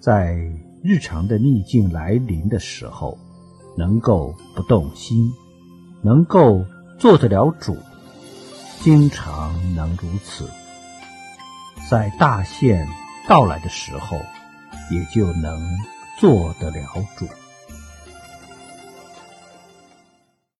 在日常的逆境来临的时候能够不动心能够做得了主经常能如此。在大限到来的时候也就能做得了主。